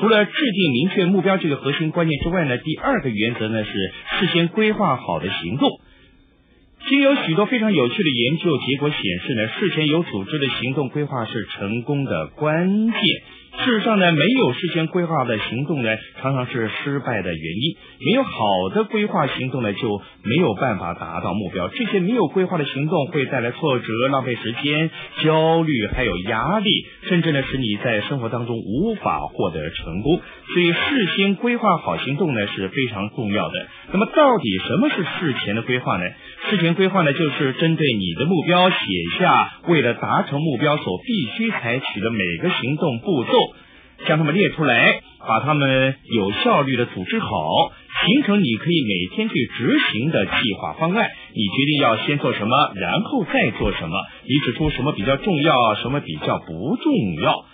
除了制定明确目标这个核心观念之外呢，第二个原则呢是事先规划好的行动。其实有许多非常有趣的研究结果显示呢，事前有组织的行动规划是成功的关键。事实上呢，没有事先规划的行动呢，常常是失败的原因。没有好的规划行动呢，就没有办法达到目标。这些没有规划的行动会带来挫折、浪费时间、焦虑，还有压力，甚至呢，使你在生活当中无法获得成功。所以，事先规划好行动呢是非常重要的。那么，到底什么是事前的规划呢？事前规划呢，就是针对你的目标写下为了达成目标所必须采取的每个行动步骤。将它们列出来，把它们有效率的组织好，形成你可以每天去执行的计划方案。你决定要先做什么，然后再做什么。你指出什么比较重要，什么比较不重要。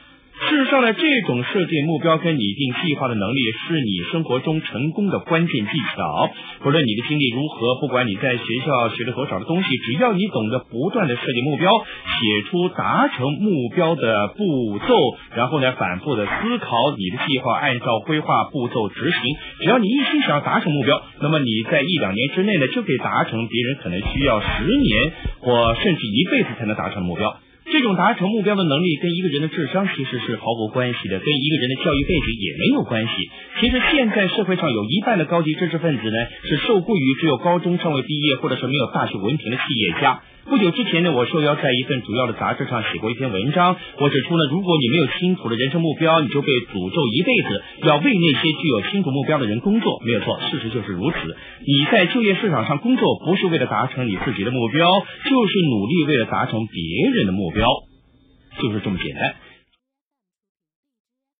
事实上呢，这种设定目标跟拟定计划的能力，是你生活中成功的关键技巧。不论你的经历如何，不管你在学校学了多少的东西，只要你懂得不断的设定目标，写出达成目标的步骤，然后呢，反复的思考你的计划，按照规划步骤执行。只要你一心想要达成目标，那么你在一两年之内呢，就可以达成别人可能需要十年或甚至一辈子才能达成的目标。这种达成目标的能力跟一个人的智商其实是毫无关系的，跟一个人的教育背景也没有关系。其实现在社会上有一半的高级知识分子呢，是受雇于只有高中尚未毕业或者是没有大学文凭的企业家。不久之前呢，我受邀在一份主要的杂志上写过一篇文章。我指出呢，如果你没有清楚的人生目标，你就被诅咒一辈子要为那些具有清楚目标的人工作。没有错，事实就是如此。你在就业市场上工作，不是为了达成你自己的目标，就是努力为了达成别人的目标，就是这么简单。